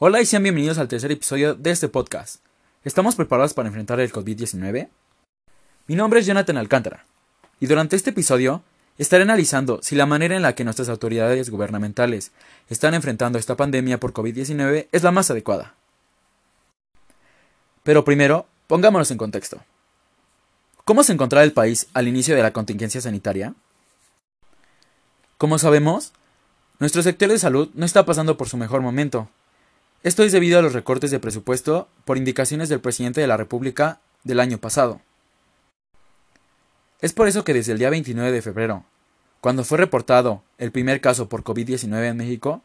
Hola y sean bienvenidos al tercer episodio de este podcast. ¿Estamos preparados para enfrentar el COVID-19? Mi nombre es Jonathan Alcántara, y durante este episodio estaré analizando si la manera en la que nuestras autoridades gubernamentales están enfrentando esta pandemia por COVID-19 es la más adecuada. Pero primero, pongámonos en contexto. ¿Cómo se encontraba el país al inicio de la contingencia sanitaria? Como sabemos, nuestro sector de salud no está pasando por su mejor momento, esto es debido a los recortes de presupuesto por indicaciones del presidente de la República del año pasado. Es por eso que desde el día 29 de febrero, cuando fue reportado el primer caso por COVID-19 en México,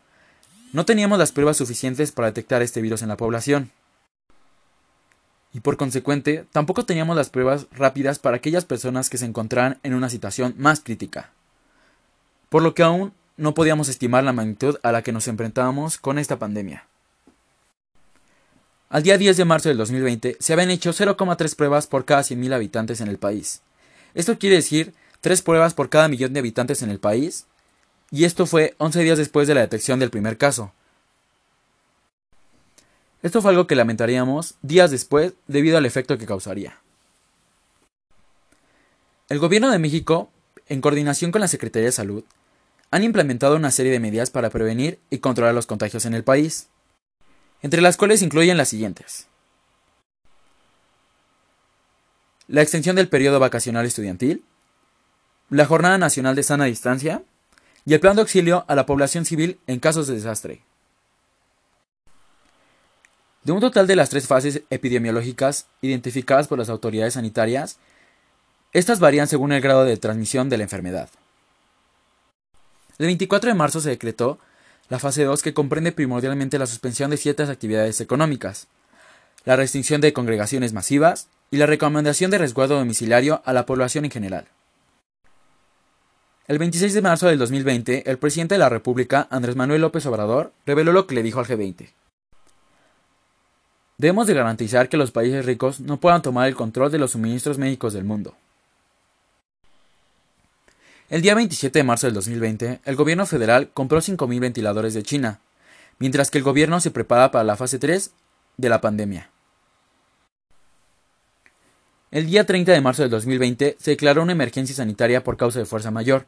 no teníamos las pruebas suficientes para detectar este virus en la población. Y por consecuente, tampoco teníamos las pruebas rápidas para aquellas personas que se encontraran en una situación más crítica. Por lo que aún no podíamos estimar la magnitud a la que nos enfrentábamos con esta pandemia. Al día 10 de marzo del 2020 se habían hecho 0,3 pruebas por cada 100.000 habitantes en el país. Esto quiere decir 3 pruebas por cada millón de habitantes en el país, y esto fue 11 días después de la detección del primer caso. Esto fue algo que lamentaríamos días después debido al efecto que causaría. El Gobierno de México, en coordinación con la Secretaría de Salud, han implementado una serie de medidas para prevenir y controlar los contagios en el país entre las cuales incluyen las siguientes. La extensión del periodo vacacional estudiantil, la Jornada Nacional de Sana Distancia y el plan de auxilio a la población civil en casos de desastre. De un total de las tres fases epidemiológicas identificadas por las autoridades sanitarias, estas varían según el grado de transmisión de la enfermedad. El 24 de marzo se decretó la fase 2 que comprende primordialmente la suspensión de ciertas actividades económicas, la restricción de congregaciones masivas y la recomendación de resguardo domiciliario a la población en general. El 26 de marzo del 2020, el presidente de la República, Andrés Manuel López Obrador, reveló lo que le dijo al G20. Debemos de garantizar que los países ricos no puedan tomar el control de los suministros médicos del mundo. El día 27 de marzo del 2020, el gobierno federal compró 5.000 ventiladores de China, mientras que el gobierno se prepara para la fase 3 de la pandemia. El día 30 de marzo del 2020 se declaró una emergencia sanitaria por causa de fuerza mayor,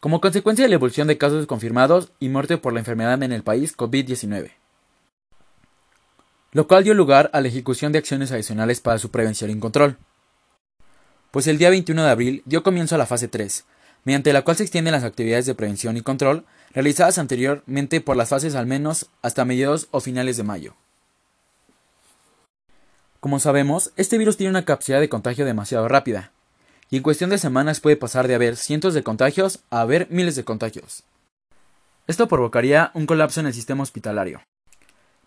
como consecuencia de la evolución de casos confirmados y muerte por la enfermedad en el país COVID-19, lo cual dio lugar a la ejecución de acciones adicionales para su prevención y control. Pues el día 21 de abril dio comienzo a la fase 3, mediante la cual se extienden las actividades de prevención y control realizadas anteriormente por las fases al menos hasta mediados o finales de mayo. Como sabemos, este virus tiene una capacidad de contagio demasiado rápida, y en cuestión de semanas puede pasar de haber cientos de contagios a haber miles de contagios. Esto provocaría un colapso en el sistema hospitalario,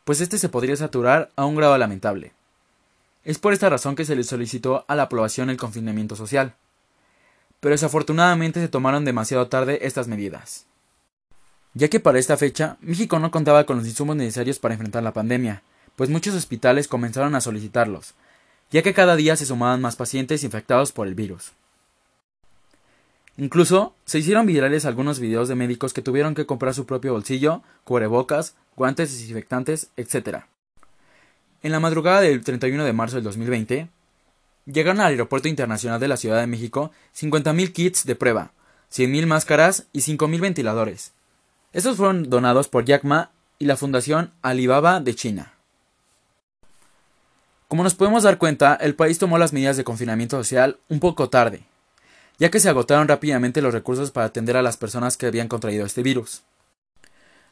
pues este se podría saturar a un grado lamentable. Es por esta razón que se le solicitó a la población el confinamiento social pero desafortunadamente se tomaron demasiado tarde estas medidas. Ya que para esta fecha, México no contaba con los insumos necesarios para enfrentar la pandemia, pues muchos hospitales comenzaron a solicitarlos, ya que cada día se sumaban más pacientes infectados por el virus. Incluso se hicieron virales algunos videos de médicos que tuvieron que comprar su propio bolsillo, cubrebocas, guantes desinfectantes, etc. En la madrugada del 31 de marzo del 2020, Llegaron al Aeropuerto Internacional de la Ciudad de México 50.000 kits de prueba, 100.000 máscaras y 5.000 ventiladores. Estos fueron donados por Jack Ma y la Fundación Alibaba de China. Como nos podemos dar cuenta, el país tomó las medidas de confinamiento social un poco tarde, ya que se agotaron rápidamente los recursos para atender a las personas que habían contraído este virus.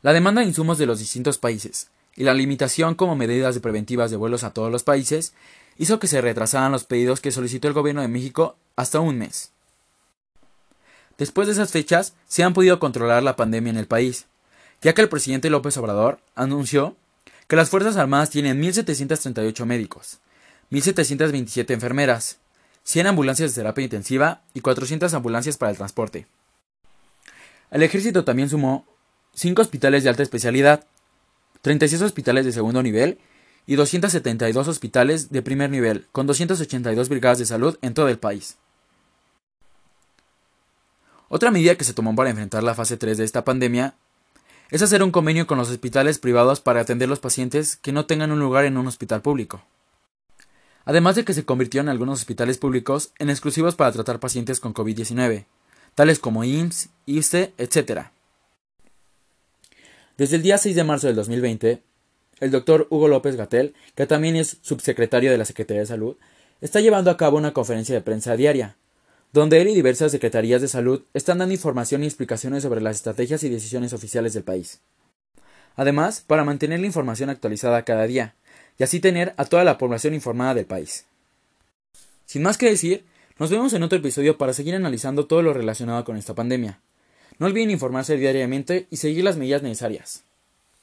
La demanda de insumos de los distintos países y la limitación como medidas de preventivas de vuelos a todos los países hizo que se retrasaran los pedidos que solicitó el gobierno de México hasta un mes. Después de esas fechas, se han podido controlar la pandemia en el país, ya que el presidente López Obrador anunció que las Fuerzas Armadas tienen 1.738 médicos, 1.727 enfermeras, 100 ambulancias de terapia intensiva y 400 ambulancias para el transporte. El ejército también sumó 5 hospitales de alta especialidad, 36 hospitales de segundo nivel y 272 hospitales de primer nivel, con 282 brigadas de salud en todo el país. Otra medida que se tomó para enfrentar la fase 3 de esta pandemia es hacer un convenio con los hospitales privados para atender los pacientes que no tengan un lugar en un hospital público. Además de que se convirtieron algunos hospitales públicos en exclusivos para tratar pacientes con COVID-19, tales como IMSS, ISTE, etc. Desde el día 6 de marzo del 2020, el doctor Hugo López Gatel, que también es subsecretario de la Secretaría de Salud, está llevando a cabo una conferencia de prensa diaria, donde él y diversas secretarías de salud están dando información y explicaciones sobre las estrategias y decisiones oficiales del país. Además, para mantener la información actualizada cada día, y así tener a toda la población informada del país. Sin más que decir, nos vemos en otro episodio para seguir analizando todo lo relacionado con esta pandemia. No olviden informarse diariamente y seguir las medidas necesarias.